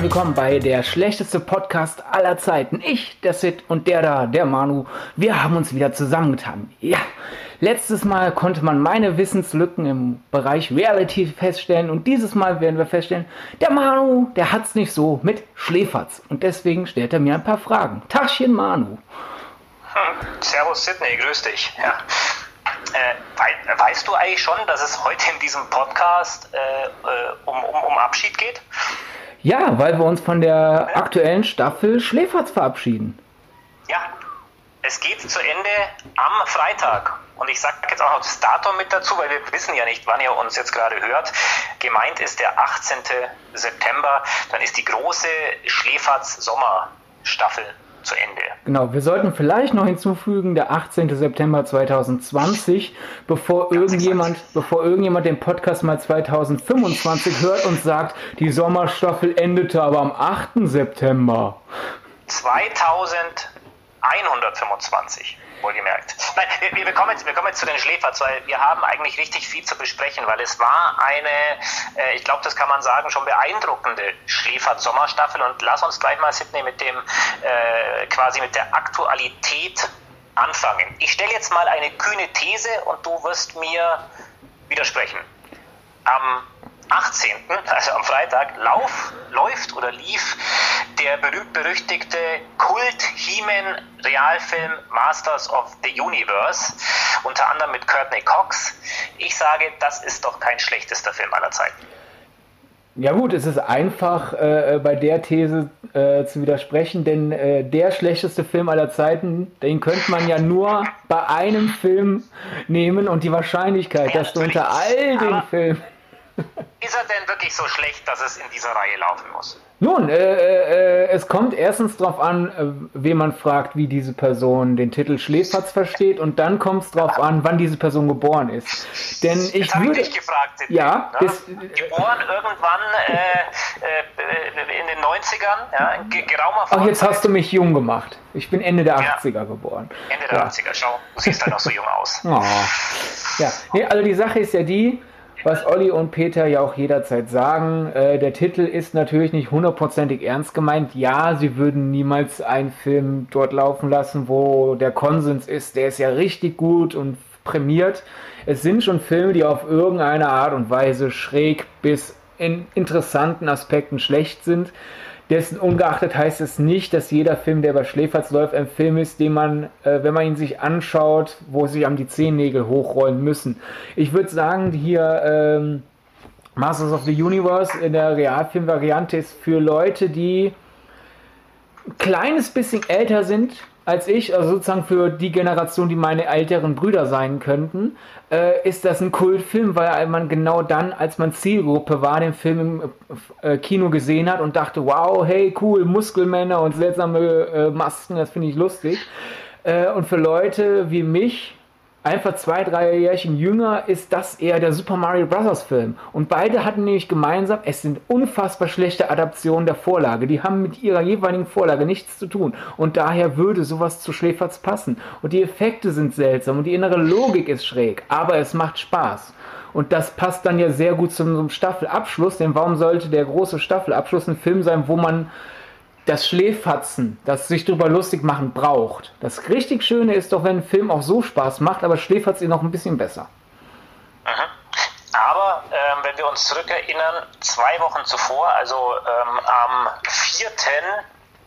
herzlich willkommen bei der schlechteste Podcast aller Zeiten. Ich, der Sid und der da, der Manu, wir haben uns wieder zusammengetan. Ja, letztes Mal konnte man meine Wissenslücken im Bereich Reality feststellen und dieses Mal werden wir feststellen, der Manu, der hat's nicht so mit Schläferz und deswegen stellt er mir ein paar Fragen. Tachchen Manu. Hm, servus Sydney, grüß dich. Ja. Äh, weißt du eigentlich schon, dass es heute in diesem Podcast äh, äh, um, um, um Abschied geht? Ja, weil wir uns von der aktuellen Staffel Schläferz verabschieden. Ja, es geht zu Ende am Freitag. Und ich sage jetzt auch noch das Datum mit dazu, weil wir wissen ja nicht, wann ihr uns jetzt gerade hört. Gemeint ist der 18. September. Dann ist die große Schläferz-Sommerstaffel zu Ende. Genau, wir sollten vielleicht noch hinzufügen, der 18. September 2020, bevor irgendjemand, bevor irgendjemand den Podcast mal 2025 hört und sagt, die Sommerstaffel endete aber am 8. September. 2125 wohlgemerkt. Nein, wir, wir, kommen jetzt, wir kommen jetzt zu den Schläferz, weil wir haben eigentlich richtig viel zu besprechen, weil es war eine, äh, ich glaube, das kann man sagen, schon beeindruckende Schläferz-Sommerstaffel und lass uns gleich mal, Sidney, mit dem, äh, quasi mit der Aktualität anfangen. Ich stelle jetzt mal eine kühne These und du wirst mir widersprechen. Am 18., also am Freitag, lauf, läuft oder lief der berühmt-berüchtigte Kult-He-Man-Realfilm Masters of the Universe, unter anderem mit Courtney Cox. Ich sage, das ist doch kein schlechtester Film aller Zeiten. Ja gut, es ist einfach äh, bei der These äh, zu widersprechen, denn äh, der schlechteste Film aller Zeiten, den könnte man ja nur bei einem Film nehmen und die Wahrscheinlichkeit, ja, dass du unter all den Filmen ist er denn wirklich so schlecht, dass es in dieser Reihe laufen muss? Nun, äh, äh, es kommt erstens darauf an, äh, wen man fragt, wie diese Person den Titel Schläferz versteht, und dann kommt es darauf an, wann diese Person geboren ist. Denn ich Jetzt würde. Ich dich gefragt, Sidney, ja, ne? bis, geboren irgendwann äh, äh, in den 90ern, ja, in geraumer Ach, jetzt hast du mich jung gemacht. Ich bin Ende der ja. 80er geboren. Ende der ja. 80er, schau, du siehst halt noch so jung aus. Oh. Ja, nee, also die Sache ist ja die, was Olli und Peter ja auch jederzeit sagen. Äh, der Titel ist natürlich nicht hundertprozentig ernst gemeint. Ja, sie würden niemals einen Film dort laufen lassen, wo der Konsens ist, der ist ja richtig gut und prämiert. Es sind schon Filme, die auf irgendeine Art und Weise schräg bis in interessanten Aspekten schlecht sind. Dessen ungeachtet heißt es nicht, dass jeder Film, der bei Schläferz läuft, ein Film ist, den man, äh, wenn man ihn sich anschaut, wo sich am die Zehennägel hochrollen müssen. Ich würde sagen, hier ähm, Masters of the Universe in der Realfilmvariante ist für Leute, die ein kleines bisschen älter sind als ich, also sozusagen für die Generation, die meine älteren Brüder sein könnten, äh, ist das ein Kultfilm, weil man genau dann, als man Zielgruppe war, den Film im äh, Kino gesehen hat und dachte, wow, hey, cool, Muskelmänner und seltsame äh, Masken, das finde ich lustig. Äh, und für Leute wie mich, einfach zwei, drei Jährchen jünger, ist das eher der Super Mario Bros. Film. Und beide hatten nämlich gemeinsam, es sind unfassbar schlechte Adaptionen der Vorlage. Die haben mit ihrer jeweiligen Vorlage nichts zu tun. Und daher würde sowas zu Schläferz passen. Und die Effekte sind seltsam und die innere Logik ist schräg. Aber es macht Spaß. Und das passt dann ja sehr gut zum, zum Staffelabschluss, denn warum sollte der große Staffelabschluss ein Film sein, wo man das Schläfatzen, das sich darüber lustig machen, braucht. Das richtig Schöne ist doch, wenn ein Film auch so Spaß macht, aber Schläferz ihn noch ein bisschen besser. Mhm. Aber ähm, wenn wir uns zurückerinnern, zwei Wochen zuvor, also ähm, am 4.,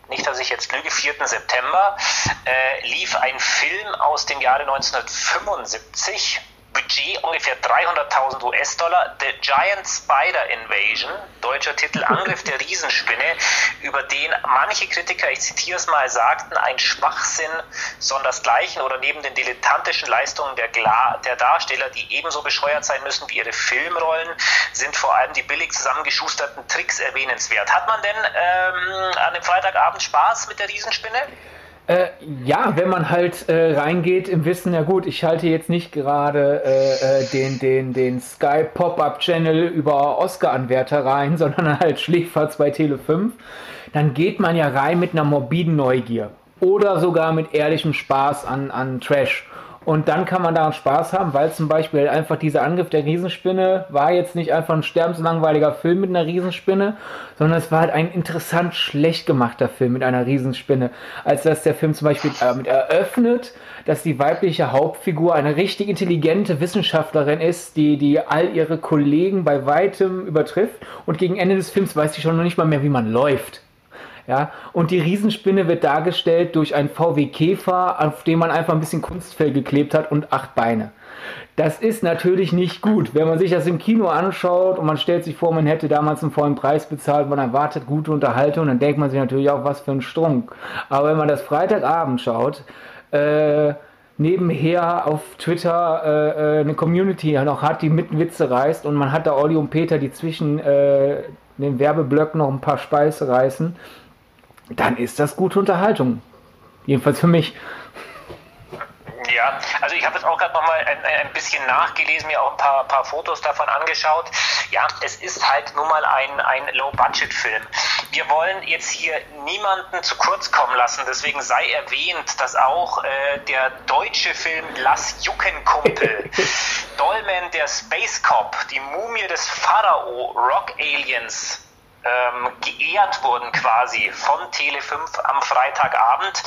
nicht dass ich jetzt lüge, 4. September, äh, lief ein Film aus dem Jahre 1975 Budget ungefähr 300.000 US-Dollar. The Giant Spider Invasion, deutscher Titel Angriff der Riesenspinne, über den manche Kritiker, ich zitiere es mal, sagten, ein Schwachsinn sondersgleichen oder neben den dilettantischen Leistungen der, der Darsteller, die ebenso bescheuert sein müssen wie ihre Filmrollen, sind vor allem die billig zusammengeschusterten Tricks erwähnenswert. Hat man denn ähm, an dem Freitagabend Spaß mit der Riesenspinne? Äh, ja, wenn man halt äh, reingeht im Wissen, ja gut, ich halte jetzt nicht gerade äh, äh den, den, den Sky Pop-Up Channel über Oscar-Anwärter rein, sondern halt Schläferz bei Tele 5, dann geht man ja rein mit einer morbiden Neugier oder sogar mit ehrlichem Spaß an, an Trash. Und dann kann man daran Spaß haben, weil zum Beispiel einfach dieser Angriff der Riesenspinne war jetzt nicht einfach ein sterbenslangweiliger Film mit einer Riesenspinne, sondern es war halt ein interessant schlecht gemachter Film mit einer Riesenspinne. Als dass der Film zum Beispiel damit eröffnet, dass die weibliche Hauptfigur eine richtig intelligente Wissenschaftlerin ist, die, die all ihre Kollegen bei weitem übertrifft. Und gegen Ende des Films weiß sie schon noch nicht mal mehr, wie man läuft. Ja, und die Riesenspinne wird dargestellt durch einen VW Käfer, auf dem man einfach ein bisschen Kunstfell geklebt hat und acht Beine. Das ist natürlich nicht gut. Wenn man sich das im Kino anschaut und man stellt sich vor, man hätte damals einen vollen Preis bezahlt, man erwartet gute Unterhaltung, dann denkt man sich natürlich auch, was für ein Strunk. Aber wenn man das Freitagabend schaut, äh, nebenher auf Twitter äh, äh eine Community noch hat, die mit Witze reißt und man hat da Olli und Peter, die zwischen äh, den Werbeblöcken noch ein paar Speise reißen, dann ist das gute Unterhaltung. Jedenfalls für mich. Ja, also ich habe jetzt auch gerade noch mal ein, ein, bisschen nachgelesen, mir auch ein paar, paar Fotos davon angeschaut. Ja, es ist halt nun mal ein, ein Low-Budget-Film. Wir wollen jetzt hier niemanden zu kurz kommen lassen, deswegen sei erwähnt, dass auch äh, der deutsche Film Lass Jucken Kumpel, Dolmen der Space Cop, die Mumie des Pharao, Rock Aliens, ähm, geehrt wurden quasi von Tele5 am Freitagabend.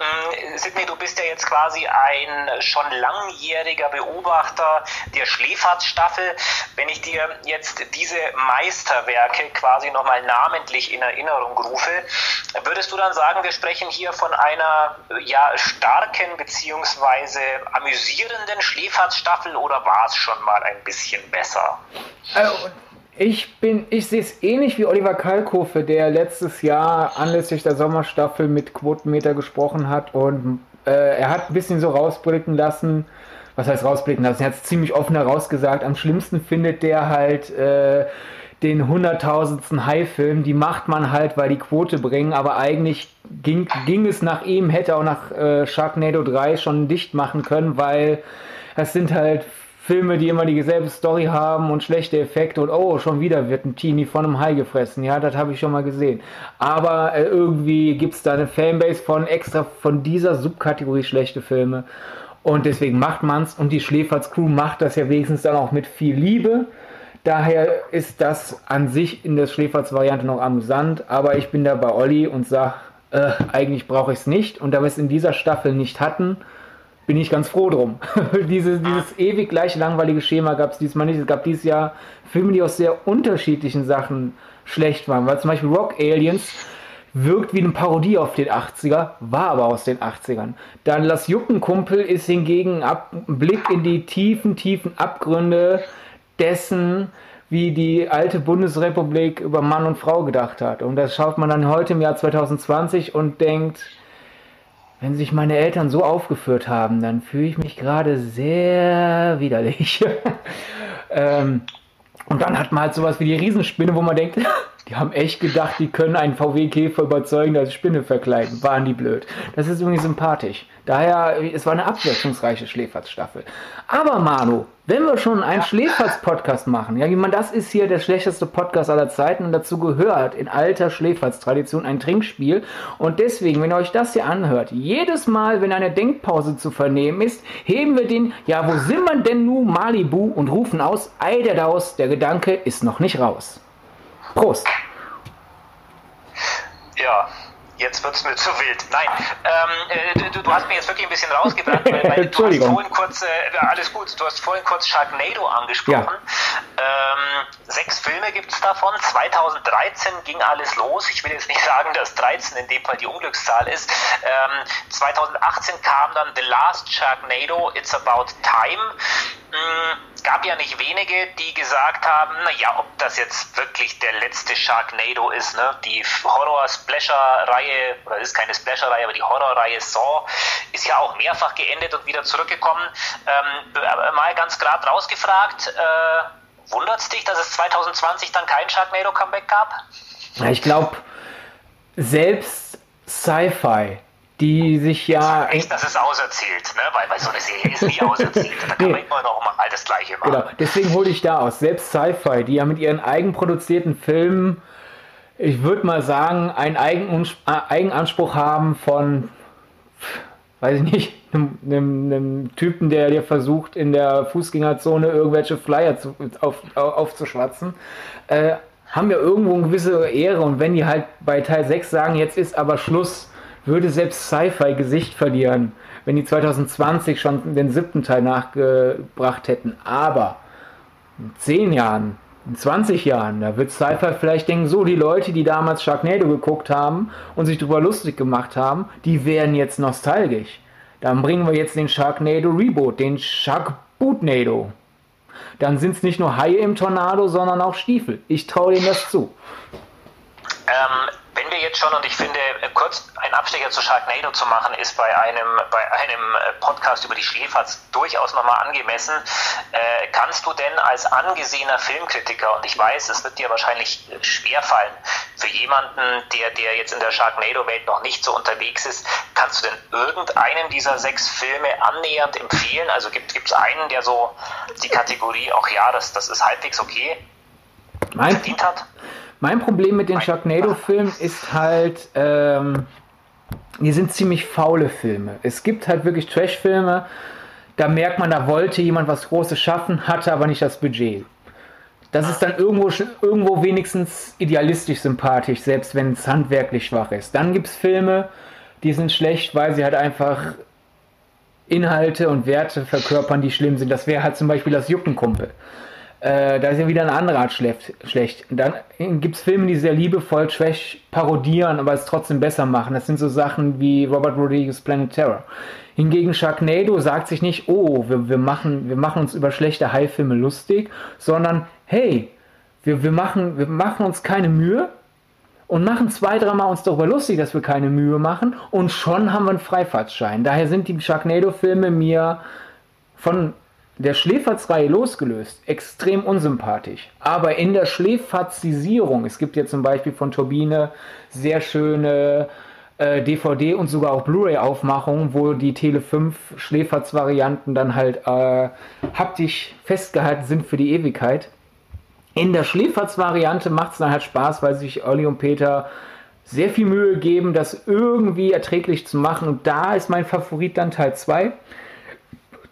Ähm, Sidney, du bist ja jetzt quasi ein schon langjähriger Beobachter der Schläferzstaffel. Wenn ich dir jetzt diese Meisterwerke quasi nochmal namentlich in Erinnerung rufe, würdest du dann sagen, wir sprechen hier von einer ja, starken bzw. amüsierenden Schläferzstaffel oder war es schon mal ein bisschen besser? Also, ich bin, ich sehe es ähnlich wie Oliver Kalkofe, der letztes Jahr anlässlich der Sommerstaffel mit Quotenmeter gesprochen hat und äh, er hat ein bisschen so rausblicken lassen, was heißt rausblicken lassen, er hat es ziemlich offen herausgesagt, am schlimmsten findet der halt äh, den hunderttausendsten High-Film, die macht man halt, weil die Quote bringen, aber eigentlich ging, ging es nach ihm, hätte auch nach äh, Sharknado 3 schon dicht machen können, weil das sind halt Filme, die immer dieselbe Story haben und schlechte Effekte und oh, schon wieder wird ein Teenie von einem Hai gefressen. Ja, das habe ich schon mal gesehen. Aber äh, irgendwie gibt es da eine Fanbase von extra von dieser Subkategorie schlechte Filme. Und deswegen macht man es und die Schläferz Crew macht das ja wenigstens dann auch mit viel Liebe. Daher ist das an sich in der Schläferz-Variante noch amüsant, aber ich bin da bei Olli und sage, äh, eigentlich brauche ich es nicht. Und da wir es in dieser Staffel nicht hatten, bin ich ganz froh drum. dieses, dieses ewig gleich langweilige Schema gab es diesmal nicht. Es gab dieses Jahr Filme, die aus sehr unterschiedlichen Sachen schlecht waren. Weil zum Beispiel Rock Aliens wirkt wie eine Parodie auf den 80er, war aber aus den 80ern. Dann Lass Juckenkumpel ist hingegen ein Blick in die tiefen, tiefen Abgründe dessen, wie die alte Bundesrepublik über Mann und Frau gedacht hat. Und das schaut man dann heute im Jahr 2020 und denkt, wenn sich meine Eltern so aufgeführt haben, dann fühle ich mich gerade sehr widerlich. ähm, und dann hat man halt sowas wie die Riesenspinne, wo man denkt, die haben echt gedacht, die können einen VW-Käfer überzeugen, dass Spinne verkleiden. Waren die blöd. Das ist irgendwie sympathisch. Daher, es war eine abwechslungsreiche Schläferz-Staffel. Aber Manu, wenn wir schon einen Schläferz-Podcast machen, ja, man, das ist hier der schlechteste Podcast aller Zeiten und dazu gehört in alter Schläferz-Tradition ein Trinkspiel. Und deswegen, wenn ihr euch das hier anhört, jedes Mal, wenn eine Denkpause zu vernehmen ist, heben wir den, ja, wo sind wir denn nun, Malibu, und rufen aus, Ei der Daus, der Gedanke ist noch nicht raus. Prost! Ja, jetzt wird es mir zu wild. Nein, ähm, äh, du, du, hast mir jetzt wirklich ein bisschen rausgebracht, weil, weil du hast vorhin kurz, äh, alles gut, du hast vorhin kurz Sharknado angesprochen. Ja. Ähm, sechs Filme gibt es davon. 2013 ging alles los. Ich will jetzt nicht sagen, dass 13 in dem Fall die Unglückszahl ist. Ähm, 2018 kam dann The Last Sharknado, It's About Time. Es gab ja nicht wenige, die gesagt haben, naja, ob das jetzt wirklich der letzte Sharknado ist. Ne? Die Horror-Splasher-Reihe, oder ist keine Splasher-Reihe, aber die Horror-Reihe Saw ist ja auch mehrfach geendet und wieder zurückgekommen. Ähm, mal ganz gerade rausgefragt, äh, wundert es dich, dass es 2020 dann kein Sharknado-Comeback gab? Ich glaube, selbst Sci-Fi die sich ja. Echt, das ist auserzählt, ne? weil, weil so eine Serie ist nie auserzählt. Da kann man immer noch mal das Gleiche machen. Genau, deswegen hole ich da aus. Selbst Sci-Fi, die ja mit ihren eigenproduzierten Filmen, ich würde mal sagen, einen Eigenanspruch haben von weiß ich nicht, einem, einem, einem Typen, der dir versucht, in der Fußgängerzone irgendwelche Flyer zu, auf, aufzuschwatzen, äh, haben ja irgendwo eine gewisse Ehre. Und wenn die halt bei Teil 6 sagen, jetzt ist aber Schluss, würde selbst Sci-Fi Gesicht verlieren, wenn die 2020 schon den siebten Teil nachgebracht hätten. Aber in 10 Jahren, in 20 Jahren, da wird Sci-Fi vielleicht denken, so die Leute, die damals Sharknado geguckt haben und sich darüber lustig gemacht haben, die wären jetzt nostalgisch. Dann bringen wir jetzt den Sharknado Reboot, den Sharkbootnado. Dann sind es nicht nur Haie im Tornado, sondern auch Stiefel. Ich traue denen das zu. Ähm, wenn wir jetzt schon, und ich finde, äh, kurz einen Abstecher zu Sharknado zu machen, ist bei einem, bei einem äh, Podcast über die Schläferz durchaus nochmal angemessen. Äh, kannst du denn als angesehener Filmkritiker, und ich weiß, es wird dir wahrscheinlich schwerfallen, für jemanden, der, der jetzt in der Sharknado-Welt noch nicht so unterwegs ist, kannst du denn irgendeinen dieser sechs Filme annähernd empfehlen? Also gibt es einen, der so die Kategorie, auch ja, das, das ist halbwegs okay, verdient hat? Mein Problem mit den Sharknado-Filmen ist halt, ähm, die sind ziemlich faule Filme. Es gibt halt wirklich Trash-Filme, da merkt man, da wollte jemand was Großes schaffen, hatte aber nicht das Budget. Das ist dann irgendwo, irgendwo wenigstens idealistisch sympathisch, selbst wenn es handwerklich schwach ist. Dann gibt es Filme, die sind schlecht, weil sie halt einfach Inhalte und Werte verkörpern, die schlimm sind. Das wäre halt zum Beispiel das Juckenkumpel. Äh, da ist ja wieder eine andere Art schlecht. schlecht. Dann gibt es Filme, die sehr liebevoll Trash parodieren, aber es trotzdem besser machen. Das sind so Sachen wie Robert Rodriguez Planet Terror. Hingegen Sharknado sagt sich nicht, oh, wir, wir, machen, wir machen uns über schlechte Haifilme lustig, sondern hey, wir, wir, machen, wir machen uns keine Mühe und machen zwei, dreimal uns darüber lustig, dass wir keine Mühe machen und schon haben wir einen Freifahrtschein. Daher sind die Sharknado-Filme mir von der Schläferzreihe losgelöst, extrem unsympathisch. Aber in der Schläferzisierung, es gibt ja zum Beispiel von Turbine sehr schöne äh, DVD und sogar auch Blu-ray-Aufmachungen, wo die Tele 5 Schläferz-Varianten dann halt äh, haptisch festgehalten sind für die Ewigkeit. In der Schläferz-Variante macht es dann halt Spaß, weil sich Olli und Peter sehr viel Mühe geben, das irgendwie erträglich zu machen. Und da ist mein Favorit dann Teil 2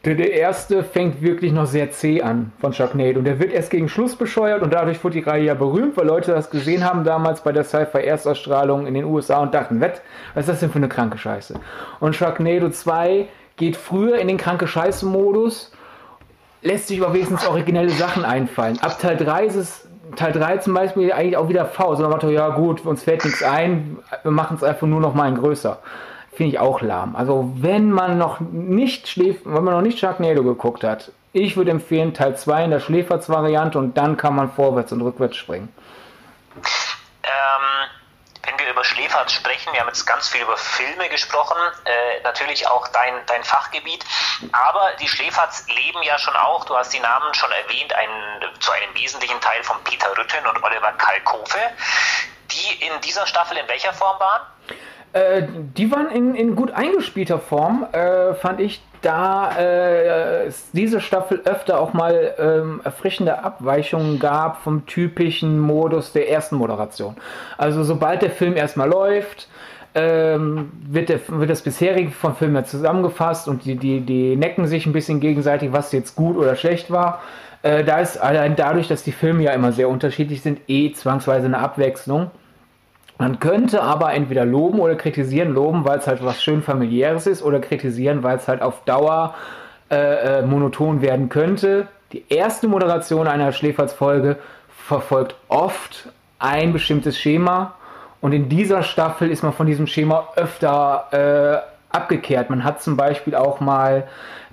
der, der erste fängt wirklich noch sehr zäh an von Sharknado. Und der wird erst gegen Schluss bescheuert und dadurch wurde die Reihe ja berühmt, weil Leute das gesehen haben damals bei der Sci-Fi Erstausstrahlung in den USA und dachten, was ist das denn für eine kranke Scheiße? Und Sharknado 2 geht früher in den kranke Scheiße-Modus, lässt sich aber wenigstens originelle Sachen einfallen. Ab Teil 3 ist es Teil 3 zum Beispiel eigentlich auch wieder faul. So Motto, ja gut, uns fällt nichts ein, wir machen es einfach nur noch mal ein größer finde ich auch lahm. Also wenn man noch nicht schläft, wenn man noch nicht Sharknado geguckt hat, ich würde empfehlen Teil 2 in der Schläferz-Variante und dann kann man vorwärts und rückwärts springen. Ähm, wenn wir über Schläferz sprechen, wir haben jetzt ganz viel über Filme gesprochen, äh, natürlich auch dein, dein Fachgebiet, aber die Schläferz leben ja schon auch, du hast die Namen schon erwähnt, ein, zu einem wesentlichen Teil von Peter Rütten und Oliver Kalkofe, die in dieser Staffel in welcher Form waren? Äh, die waren in, in gut eingespielter Form, äh, fand ich, da äh, es diese Staffel öfter auch mal ähm, erfrischende Abweichungen gab vom typischen Modus der ersten Moderation. Also sobald der Film erstmal läuft, ähm, wird, der, wird das bisherige vom Film ja zusammengefasst und die, die, die necken sich ein bisschen gegenseitig, was jetzt gut oder schlecht war. Äh, da ist allein dadurch, dass die Filme ja immer sehr unterschiedlich sind, eh zwangsweise eine Abwechslung. Man könnte aber entweder loben oder kritisieren. Loben, weil es halt was schön familiäres ist, oder kritisieren, weil es halt auf Dauer äh, äh, monoton werden könnte. Die erste Moderation einer Schläferz-Folge verfolgt oft ein bestimmtes Schema und in dieser Staffel ist man von diesem Schema öfter äh, abgekehrt. Man hat zum Beispiel auch mal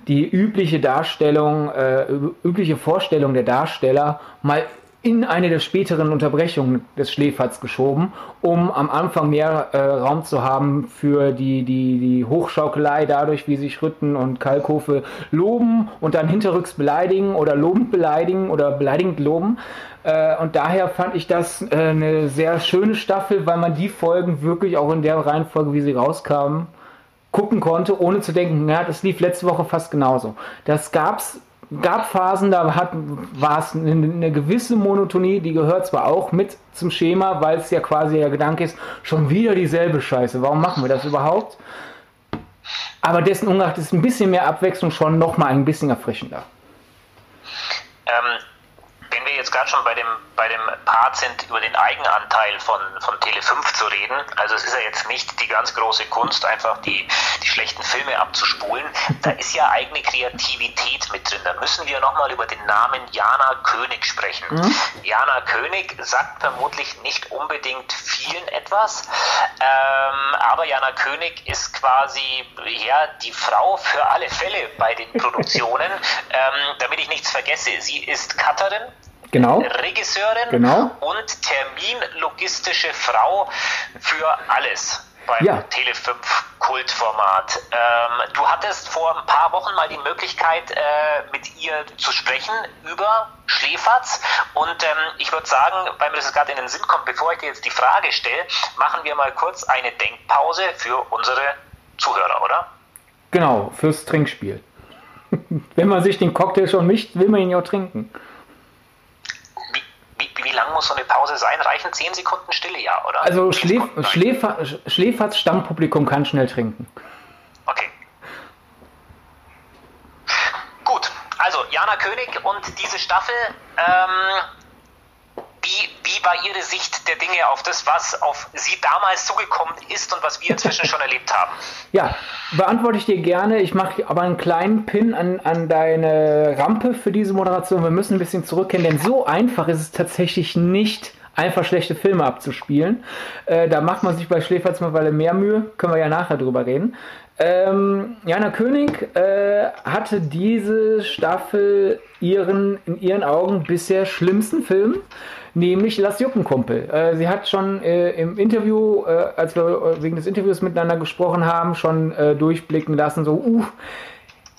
die übliche Darstellung, äh, übliche Vorstellung der Darsteller mal in eine der späteren Unterbrechungen des Schläferts geschoben, um am Anfang mehr äh, Raum zu haben für die, die, die Hochschaukelei dadurch, wie sich Rütten und Kalkofe loben und dann hinterrücks beleidigen oder lobend beleidigen oder beleidigend loben. Äh, und daher fand ich das äh, eine sehr schöne Staffel, weil man die Folgen wirklich auch in der Reihenfolge, wie sie rauskamen, gucken konnte, ohne zu denken, ja, das lief letzte Woche fast genauso. Das gab's gab Phasen, da war es eine, gewisse Monotonie, die gehört zwar auch mit zum Schema, weil es ja quasi der Gedanke ist, schon wieder dieselbe Scheiße. Warum machen wir das überhaupt? aber dessen ungeachtet ist ein bisschen mehr Abwechslung schon nochmal ein bisschen erfrischender. Ähm, gerade schon bei dem, bei dem Part sind, über den Eigenanteil von, von Tele5 zu reden, also es ist ja jetzt nicht die ganz große Kunst, einfach die, die schlechten Filme abzuspulen, da ist ja eigene Kreativität mit drin. Da müssen wir nochmal über den Namen Jana König sprechen. Mhm. Jana König sagt vermutlich nicht unbedingt vielen etwas, ähm, aber Jana König ist quasi ja, die Frau für alle Fälle bei den Produktionen. ähm, damit ich nichts vergesse, sie ist Cutterin, genau. Regisseurin genau. und terminlogistische Frau für alles beim ja. Tele5 Kultformat. Ähm, du hattest vor ein paar Wochen mal die Möglichkeit, äh, mit ihr zu sprechen über Schläferz. Und ähm, ich würde sagen, weil mir das gerade in den Sinn kommt, bevor ich dir jetzt die Frage stelle, machen wir mal kurz eine Denkpause für unsere Zuhörer, oder? Genau, fürs Trinkspiel. Wenn man sich den Cocktail schon mischt, will man ihn ja auch trinken wie lang muss so eine Pause sein? Reichen 10 Sekunden Stille, ja, oder? Also Schläf Schläfer Schläferts Stammpublikum kann schnell trinken. Okay. Gut, also Jana König und diese Staffel. Ähm, wie, wie war Ihre Sicht der Dinge auf das, was auf Sie damals zugekommen ist und was wir inzwischen schon erlebt haben? Ja, beantworte ich dir gerne. Ich mache aber einen kleinen Pin an, an deine Rampe für diese Moderation. Wir müssen ein bisschen zurückkehren, denn so einfach ist es tatsächlich nicht, einfach schlechte Filme abzuspielen. Äh, da macht man sich bei Schläferz mittlerweile mehr Mühe. Können wir ja nachher drüber reden. Ähm, Jana König äh, hatte diese Staffel ihren in ihren Augen bisher schlimmsten Film nämlich Lass Jucken Kumpel. Äh, sie hat schon äh, im Interview, äh, als wir äh, wegen des Interviews miteinander gesprochen haben, schon äh, durchblicken lassen, so, uh,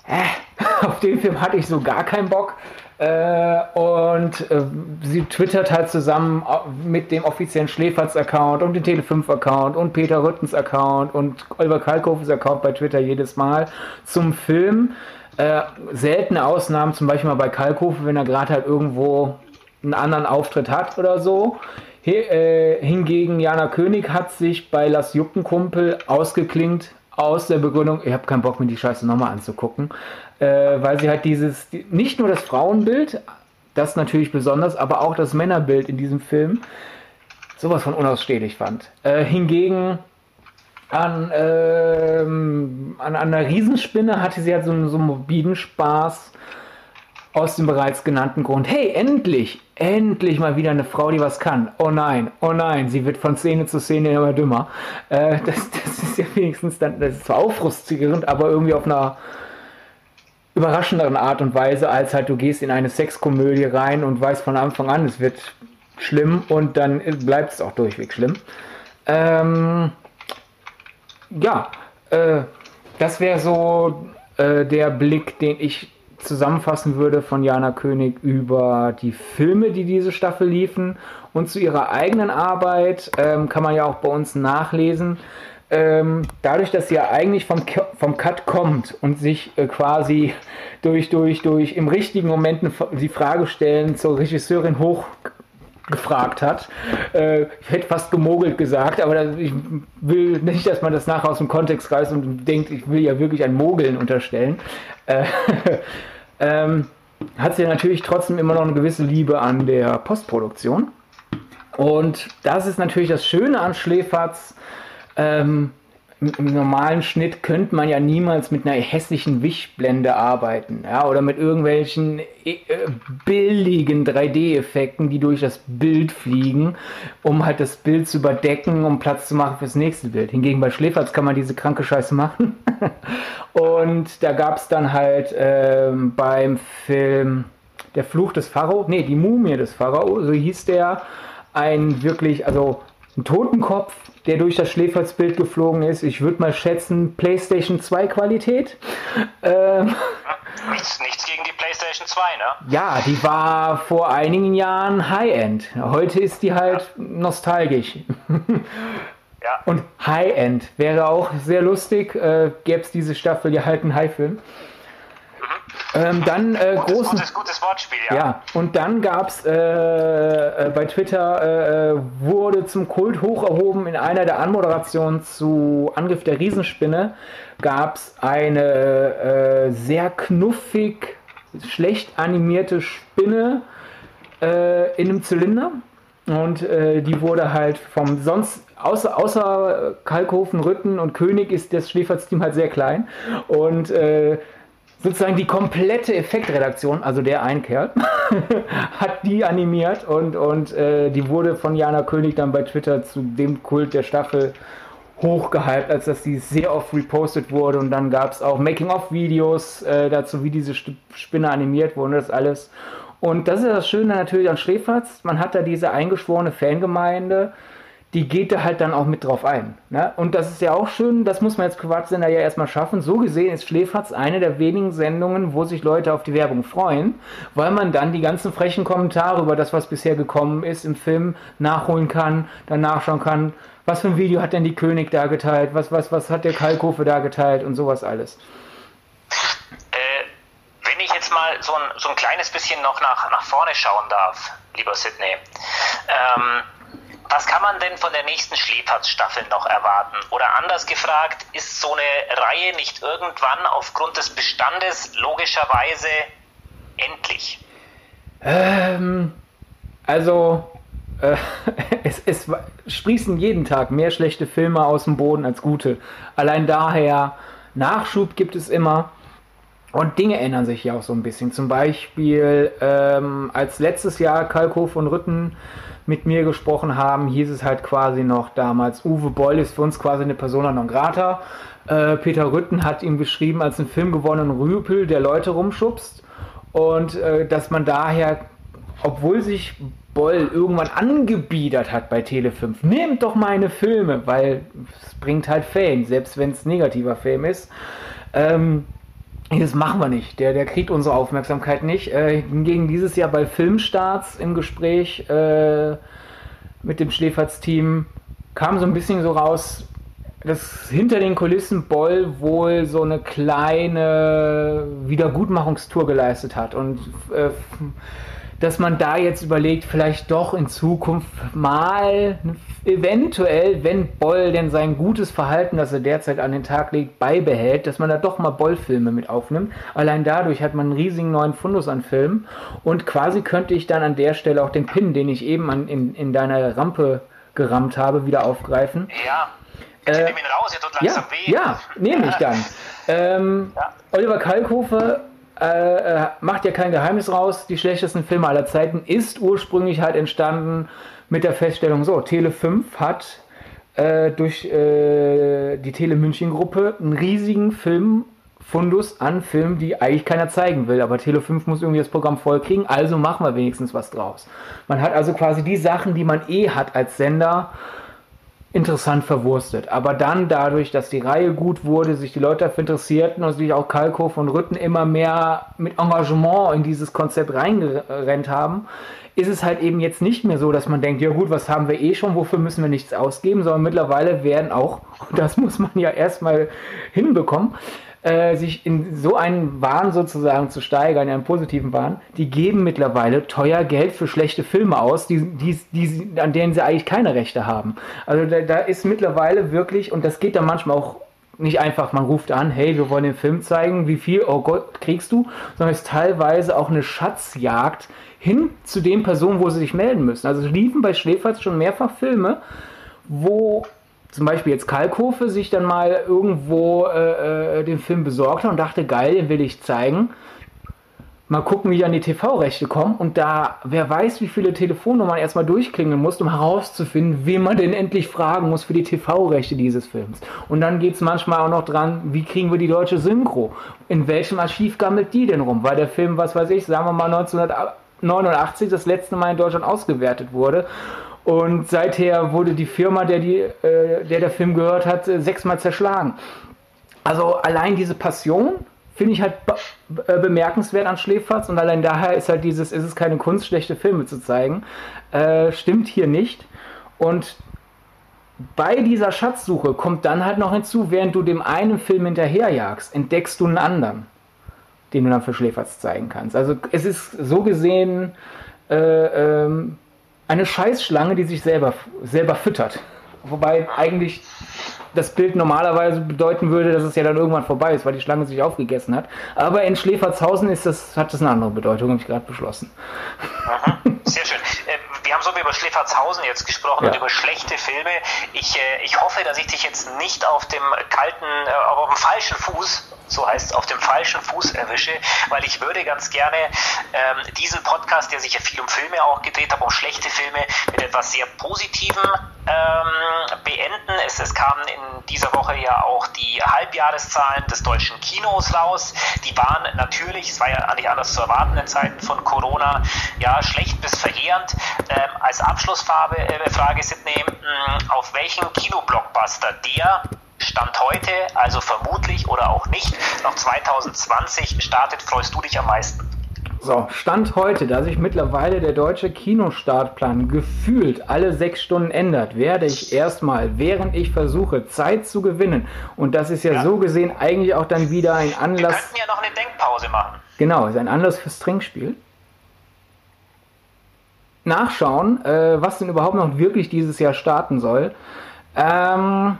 äh, auf den Film hatte ich so gar keinen Bock. und sie twittert halt zusammen mit dem offiziellen Schläferz-Account und dem Tele5-Account und Peter Rüttens Account und Oliver Kalkhofes Account bei Twitter jedes Mal zum Film. seltene Ausnahmen, zum Beispiel mal bei Kalkhofe, wenn er gerade halt irgendwo einen anderen Auftritt hat oder so. Äh, hingegen Jana König hat sich bei Las Juckenkumpel ausgeklingt aus der Begründung, ich habe keinen Bock mir die Scheiße nochmal anzugucken, äh, weil sie halt dieses, nicht nur das Frauenbild, das natürlich besonders, aber auch das Männerbild in diesem Film sowas von unausstehlich fand. Äh, hingegen an, ähm, an, an einer Riesenspinne hatte sie halt so, so einen morbiden Spaß aus dem bereits genannten Grund. Hey, endlich, endlich mal wieder eine Frau, die was kann. Oh nein, oh nein, sie wird von Szene zu Szene immer dümmer. Äh, das, das ist ja wenigstens dann, das ist zwar auch frustrierend, aber irgendwie auf einer überraschenderen Art und Weise, als halt du gehst in eine Sexkomödie rein und weißt von Anfang an, es wird schlimm und dann bleibt es auch durchweg schlimm. Ähm, ja, äh, das wäre so äh, der Blick, den ich zusammenfassen würde von Jana König über die Filme, die diese Staffel liefen und zu ihrer eigenen Arbeit ähm, kann man ja auch bei uns nachlesen. Ähm, dadurch, dass sie ja eigentlich vom, vom Cut kommt und sich äh, quasi durch, durch, durch im richtigen Moment die Frage stellen zur Regisseurin hoch gefragt hat. Äh, ich hätte fast gemogelt gesagt, aber ich will nicht, dass man das nachher aus dem Kontext reißt und denkt, ich will ja wirklich ein Mogeln unterstellen. Äh, ähm, hat sie natürlich trotzdem immer noch eine gewisse Liebe an der Postproduktion. Und das ist natürlich das Schöne an Schläferz. Ähm, im normalen Schnitt könnte man ja niemals mit einer hässlichen Wischblende arbeiten, ja, oder mit irgendwelchen äh, billigen 3D-Effekten, die durch das Bild fliegen, um halt das Bild zu überdecken, um Platz zu machen fürs nächste Bild. Hingegen bei Schläferz kann man diese kranke Scheiße machen. Und da gab es dann halt ähm, beim Film Der Fluch des Pharao, nee, die Mumie des Pharao, so hieß der, ein wirklich, also ein Totenkopf, der durch das Schläfersbild geflogen ist. Ich würde mal schätzen, PlayStation 2 Qualität. Ähm, nichts, nichts gegen die PlayStation 2, ne? Ja, die war vor einigen Jahren High-End. Heute ist die halt ja. nostalgisch. Ja. Und High-End wäre auch sehr lustig. Äh, Gäbe es diese Staffel ja halt einen High-Film. Ähm, dann äh, gutes, großen, gutes, gutes Wortspiel, ja. Ja, und dann gab es äh, äh, bei Twitter äh, wurde zum Kult hoch erhoben in einer der Anmoderationen zu Angriff der Riesenspinne gab es eine äh, sehr knuffig, schlecht animierte Spinne äh, in einem Zylinder. Und äh, die wurde halt vom sonst, außer, außer Kalkhofen, Rütten und König ist das Schläfersteam halt sehr klein. Und äh, sozusagen die komplette Effektredaktion, also der ein hat die animiert und, und äh, die wurde von Jana König dann bei Twitter zu dem Kult der Staffel hochgehypt, als dass die sehr oft repostet wurde und dann gab es auch Making-of-Videos äh, dazu, wie diese Spinne animiert wurde und das alles. Und das ist das Schöne natürlich an Schläferz, man hat da diese eingeschworene Fangemeinde, die geht da halt dann auch mit drauf ein. Ne? Und das ist ja auch schön, das muss man als Privatsender ja erstmal schaffen. So gesehen ist Schläferz eine der wenigen Sendungen, wo sich Leute auf die Werbung freuen, weil man dann die ganzen frechen Kommentare über das, was bisher gekommen ist, im Film nachholen kann, dann nachschauen kann, was für ein Video hat denn die König da geteilt, was, was, was hat der Kalkofe da geteilt und sowas alles. Äh, wenn ich jetzt mal so ein, so ein kleines bisschen noch nach, nach vorne schauen darf, lieber Sidney, ähm, was kann man denn von der nächsten Schleperz-Staffel noch erwarten? Oder anders gefragt, ist so eine Reihe nicht irgendwann aufgrund des Bestandes logischerweise endlich? Ähm, also, äh, es, es sprießen jeden Tag mehr schlechte Filme aus dem Boden als gute. Allein daher, Nachschub gibt es immer. Und Dinge ändern sich ja auch so ein bisschen. Zum Beispiel, ähm, als letztes Jahr Kalkow und Rütten mit mir gesprochen haben, hieß es halt quasi noch damals, Uwe Boll ist für uns quasi eine Persona non grata. Äh, Peter Rütten hat ihn beschrieben als einen Film gewonnenen Rüpel, der Leute rumschubst. Und äh, dass man daher, obwohl sich Boll irgendwann angebiedert hat bei Tele5, nehmt doch meine Filme, weil es bringt halt Fame, selbst wenn es negativer Fame ist. Ähm, das machen wir nicht. Der, der kriegt unsere Aufmerksamkeit nicht. Äh, hingegen dieses Jahr bei Filmstarts im Gespräch äh, mit dem Schläferz-Team kam so ein bisschen so raus, dass hinter den Kulissen Boll wohl so eine kleine Wiedergutmachungstour geleistet hat und äh, dass man da jetzt überlegt, vielleicht doch in Zukunft mal eventuell, wenn Boll denn sein gutes Verhalten, das er derzeit an den Tag legt, beibehält, dass man da doch mal Boll-Filme mit aufnimmt. Allein dadurch hat man einen riesigen neuen Fundus an Filmen und quasi könnte ich dann an der Stelle auch den Pin, den ich eben an, in, in deiner Rampe gerammt habe, wieder aufgreifen. Ja. Bitte äh, nimm ihn raus, er tut langsam ja, weh. Ja, nehme ich dann. Ähm, ja. Oliver Kalkofe äh, äh, macht ja kein Geheimnis raus, die schlechtesten Filme aller Zeiten ist ursprünglich halt entstanden mit der Feststellung, so, Tele 5 hat äh, durch äh, die Tele München Gruppe einen riesigen Filmfundus an Filmen, die eigentlich keiner zeigen will, aber Tele 5 muss irgendwie das Programm voll kriegen, also machen wir wenigstens was draus. Man hat also quasi die Sachen, die man eh hat als Sender, interessant verwurstet. Aber dann dadurch, dass die Reihe gut wurde, sich die Leute dafür interessierten und sich auch Kalkow und Rütten immer mehr mit Engagement in dieses Konzept reingerennt haben, ist es halt eben jetzt nicht mehr so, dass man denkt, ja gut, was haben wir eh schon, wofür müssen wir nichts ausgeben, sondern mittlerweile werden auch, und das muss man ja erstmal hinbekommen, äh, sich in so einen Wahn sozusagen zu steigern, in einen positiven Wahn, die geben mittlerweile teuer Geld für schlechte Filme aus, die, die, die, an denen sie eigentlich keine Rechte haben. Also da, da ist mittlerweile wirklich, und das geht dann manchmal auch nicht einfach, man ruft an, hey, wir wollen den Film zeigen, wie viel, oh Gott, kriegst du, sondern es ist teilweise auch eine Schatzjagd hin zu den Personen, wo sie sich melden müssen. Also es liefen bei Schläferz schon mehrfach Filme, wo zum Beispiel jetzt Kalkofe sich dann mal irgendwo äh, äh, den Film besorgt hat und dachte, geil, den will ich zeigen. Mal gucken, wie ich an die TV-Rechte komme. Und da, wer weiß, wie viele Telefonnummern erstmal durchklingeln muss, um herauszufinden, wen man denn endlich fragen muss für die TV-Rechte dieses Films. Und dann geht es manchmal auch noch dran, wie kriegen wir die deutsche Synchro? In welchem Archiv gammelt die denn rum? Weil der Film, was weiß ich, sagen wir mal 1989 das letzte Mal in Deutschland ausgewertet wurde. Und seither wurde die Firma, der, die, äh, der der Film gehört hat, äh, sechsmal zerschlagen. Also allein diese Passion finde ich halt be äh, bemerkenswert an Schläferz und allein daher ist halt dieses, ist es keine Kunst, schlechte Filme zu zeigen, äh, stimmt hier nicht. Und bei dieser Schatzsuche kommt dann halt noch hinzu, während du dem einen Film hinterherjagst, entdeckst du einen anderen. den du dann für Schläferz zeigen kannst. Also es ist so gesehen äh, ähm, eine Scheißschlange, die sich selber, selber füttert. Wobei eigentlich das Bild normalerweise bedeuten würde, dass es ja dann irgendwann vorbei ist, weil die Schlange sich aufgegessen hat. Aber in Schläferzhausen ist das, hat das eine andere Bedeutung, habe ich gerade beschlossen. Aha, sehr schön. Äh, wir haben so über Schläferzhausen jetzt gesprochen ja. und über schlechte Filme. Ich, äh, ich hoffe, dass ich dich jetzt nicht auf dem kalten, äh, auf dem falschen Fuß so heißt auf dem falschen Fuß erwische, weil ich würde ganz gerne ähm, diesen Podcast, der sich ja viel um Filme auch gedreht hat, um schlechte Filme, mit etwas sehr Positivem ähm, beenden. Es, es kamen in dieser Woche ja auch die Halbjahreszahlen des deutschen Kinos raus. Die waren natürlich, es war ja nicht anders zu erwarten in Zeiten von Corona, ja, schlecht bis verheerend. Ähm, als Abschlussfrage, äh, Frage, Sidney, mh, auf welchen Kinoblockbuster der Stand heute, also vermutlich oder auch nicht, noch 2020 startet, freust du dich am meisten? So, Stand heute, da sich mittlerweile der deutsche Kinostartplan gefühlt alle sechs Stunden ändert, werde ich erstmal, während ich versuche, Zeit zu gewinnen, und das ist ja, ja. so gesehen eigentlich auch dann wieder ein Anlass. Wir könnten ja noch eine Denkpause machen. Genau, ist ein Anlass fürs Trinkspiel. Nachschauen, äh, was denn überhaupt noch wirklich dieses Jahr starten soll. Ähm,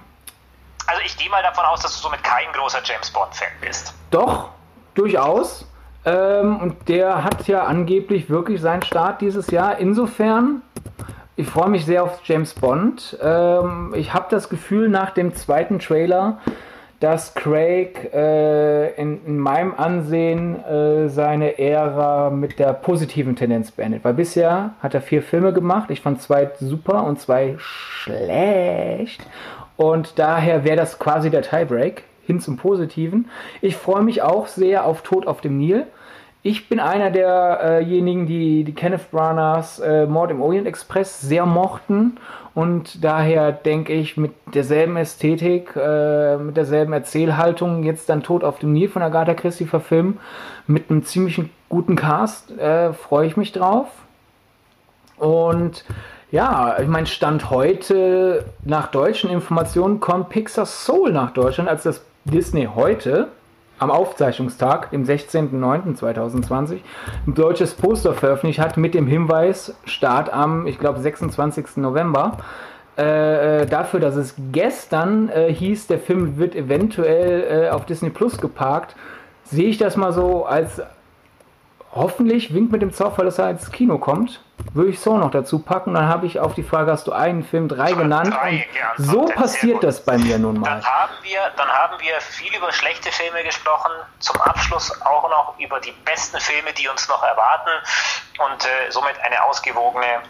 also ich gehe mal davon aus, dass du somit kein großer James Bond-Fan bist. Doch, durchaus. Ähm, und der hat ja angeblich wirklich seinen Start dieses Jahr. Insofern, ich freue mich sehr auf James Bond. Ähm, ich habe das Gefühl nach dem zweiten Trailer, dass Craig äh, in, in, meinem Ansehen äh, seine Ära mit der positiven Tendenz beendet. Weil bisher hat er vier Filme gemacht. Ich fand zwei super und zwei schlecht. Und daher wäre das quasi der Tiebreak hin zum Positiven. Ich freue mich auch sehr auf Tod auf dem Nil. Ich bin einer derjenigen, die die Kenneth Branaghs äh, Mord im Orient Express sehr mochten und daher denke ich mit derselben Ästhetik, äh, mit derselben Erzählhaltung jetzt dann Tod auf dem Nil von Agatha Christie verfilmen mit einem ziemlich guten Cast, äh, freue ich mich drauf. Und ja, ich meine, Stand heute, nach deutschen Informationen, kommt Pixar Soul nach Deutschland, als das Disney heute am Aufzeichnungstag, dem 16.09.2020, ein deutsches Poster veröffentlicht hat mit dem Hinweis, Start am, ich glaube, 26. November. Äh, äh, dafür, dass es gestern äh, hieß, der Film wird eventuell äh, auf Disney Plus geparkt, sehe ich das mal so als hoffentlich winkt mit dem Zauber, dass er ins Kino kommt. Würde ich so noch dazu packen. Dann habe ich auf die Frage, hast du einen Film drei genannt? Drei so passiert das bei mir nun mal. Dann haben, wir, dann haben wir viel über schlechte Filme gesprochen. Zum Abschluss auch noch über die besten Filme, die uns noch erwarten. Und äh, somit eine ausgewogene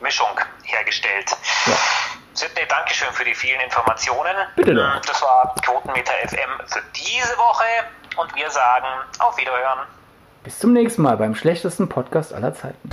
Mischung hergestellt. Ja. Sidney, Dankeschön für die vielen Informationen. Bitte doch. Das war Quotenmeter FM für diese Woche. Und wir sagen auf Wiederhören. Bis zum nächsten Mal beim schlechtesten Podcast aller Zeiten.